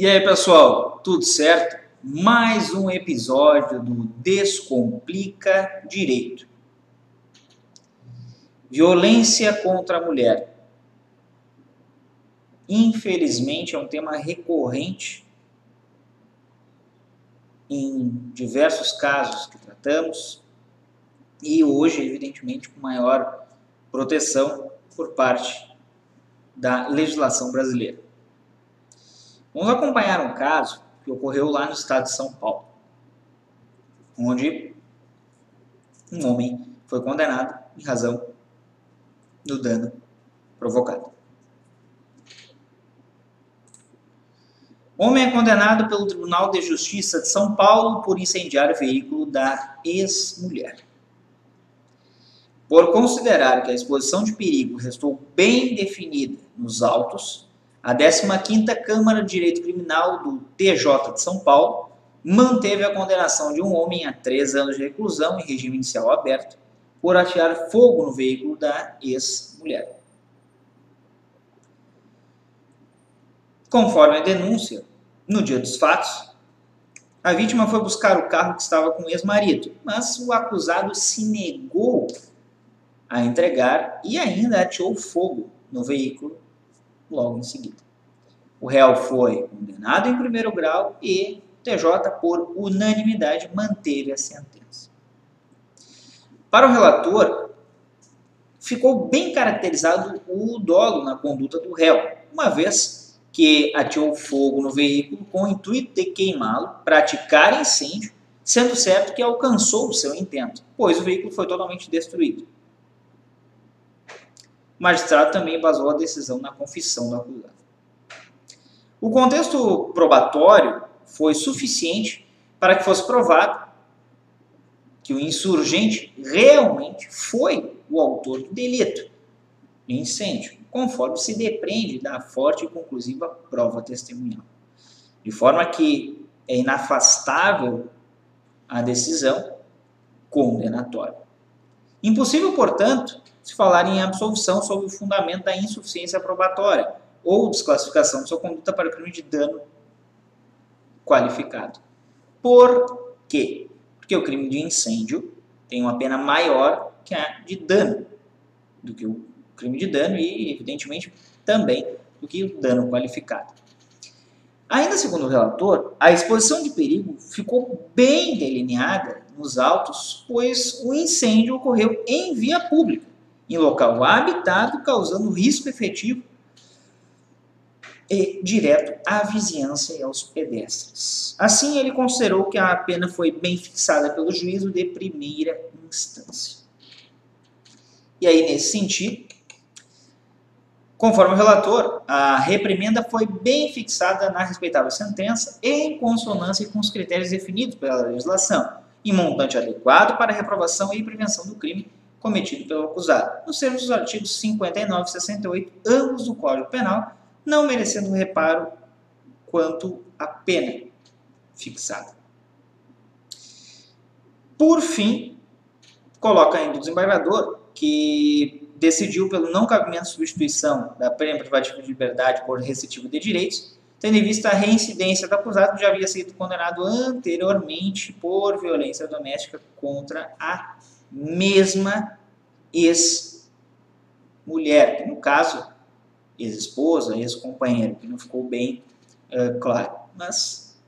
E aí, pessoal, tudo certo? Mais um episódio do Descomplica Direito. Violência contra a mulher. Infelizmente, é um tema recorrente em diversos casos que tratamos e hoje, evidentemente, com maior proteção por parte da legislação brasileira. Vamos acompanhar um caso que ocorreu lá no estado de São Paulo, onde um homem foi condenado em razão do dano provocado. Homem é condenado pelo Tribunal de Justiça de São Paulo por incendiar o veículo da ex-mulher. Por considerar que a exposição de perigo restou bem definida nos autos, a 15ª Câmara de Direito Criminal do TJ de São Paulo manteve a condenação de um homem a três anos de reclusão em regime inicial aberto por atear fogo no veículo da ex-mulher. Conforme a denúncia, no dia dos fatos, a vítima foi buscar o carro que estava com o ex-marido, mas o acusado se negou a entregar e ainda ateou fogo no veículo logo em seguida. O réu foi condenado em primeiro grau e o TJ, por unanimidade, manteve a sentença. Para o relator, ficou bem caracterizado o dolo na conduta do réu, uma vez que ateou fogo no veículo com o intuito de queimá-lo, praticar incêndio, sendo certo que alcançou o seu intento, pois o veículo foi totalmente destruído. O magistrado também basou a decisão na confissão do acusado. O contexto probatório foi suficiente para que fosse provado que o insurgente realmente foi o autor do delito de incêndio, conforme se depreende da forte e conclusiva prova testemunhal. De forma que é inafastável a decisão condenatória. Impossível, portanto, se falar em absolvição sob o fundamento da insuficiência probatória ou desclassificação de sua conduta para crime de dano qualificado. Por quê? Porque o crime de incêndio tem uma pena maior que a de dano, do que o crime de dano e, evidentemente, também do que o dano qualificado. Ainda segundo o relator, a exposição de perigo ficou bem delineada nos autos, pois o incêndio ocorreu em via pública em local habitado, causando risco efetivo e direto à vizinhança e aos pedestres. Assim, ele considerou que a pena foi bem fixada pelo juízo de primeira instância. E aí, nesse sentido, conforme o relator, a reprimenda foi bem fixada na respeitável sentença em consonância com os critérios definidos pela legislação, em montante adequado para reprovação e prevenção do crime cometido pelo acusado, nos termos dos artigos 59 e 68, ambos do Código Penal, não merecendo reparo quanto à pena fixada. Por fim, coloca ainda o desembargador que decidiu pelo não cabimento de substituição da pena privativa de liberdade por restritivo de direitos, tendo em vista a reincidência do acusado que já havia sido condenado anteriormente por violência doméstica contra a mesma ex-mulher, que no caso, ex-esposa, ex-companheiro, que não ficou bem uh, claro, mas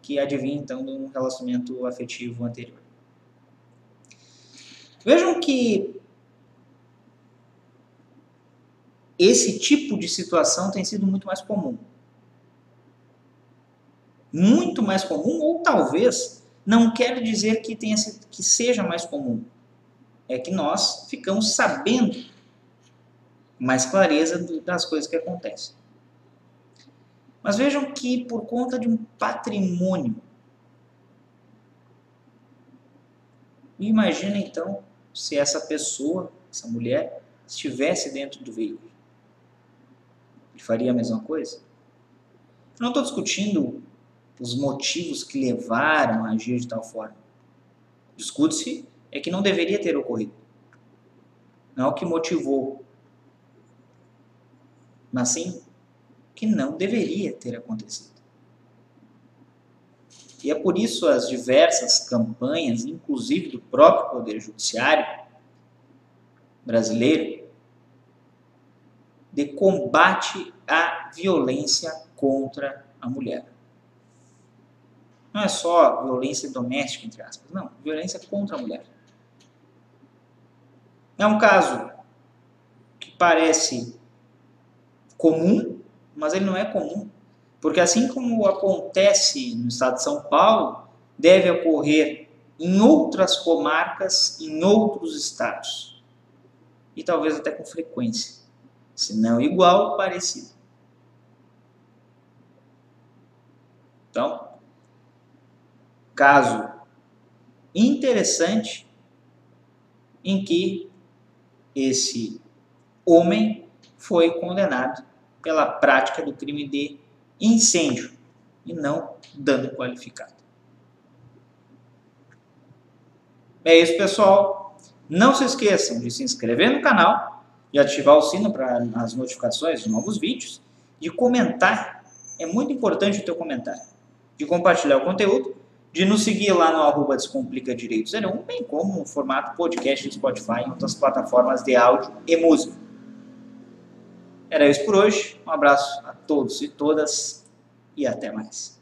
que adivinha então de um relacionamento afetivo anterior. Vejam que esse tipo de situação tem sido muito mais comum. Muito mais comum, ou talvez não quero dizer que, tenha, que seja mais comum. É que nós ficamos sabendo mais clareza das coisas que acontecem. Mas vejam que por conta de um patrimônio. Imagina então se essa pessoa, essa mulher, estivesse dentro do veículo. Ele faria a mesma coisa? Eu não estou discutindo os motivos que levaram a agir de tal forma. Discute-se é que não deveria ter ocorrido. Não é o que motivou, mas sim que não deveria ter acontecido. E é por isso as diversas campanhas, inclusive do próprio Poder Judiciário brasileiro, de combate à violência contra a mulher. Não é só violência doméstica, entre aspas, não, violência contra a mulher. É um caso que parece comum, mas ele não é comum. Porque assim como acontece no estado de São Paulo, deve ocorrer em outras comarcas, em outros estados. E talvez até com frequência. Se não igual, parecido. Então, caso interessante em que esse homem foi condenado pela prática do crime de incêndio e não dano qualificado. É isso, pessoal. Não se esqueçam de se inscrever no canal, de ativar o sino para as notificações de novos vídeos, de comentar. É muito importante o teu comentário. De compartilhar o conteúdo, de nos seguir lá no arroba Descomplica direitos 01, bem como no formato podcast do Spotify e outras plataformas de áudio e música. Era isso por hoje. Um abraço a todos e todas e até mais.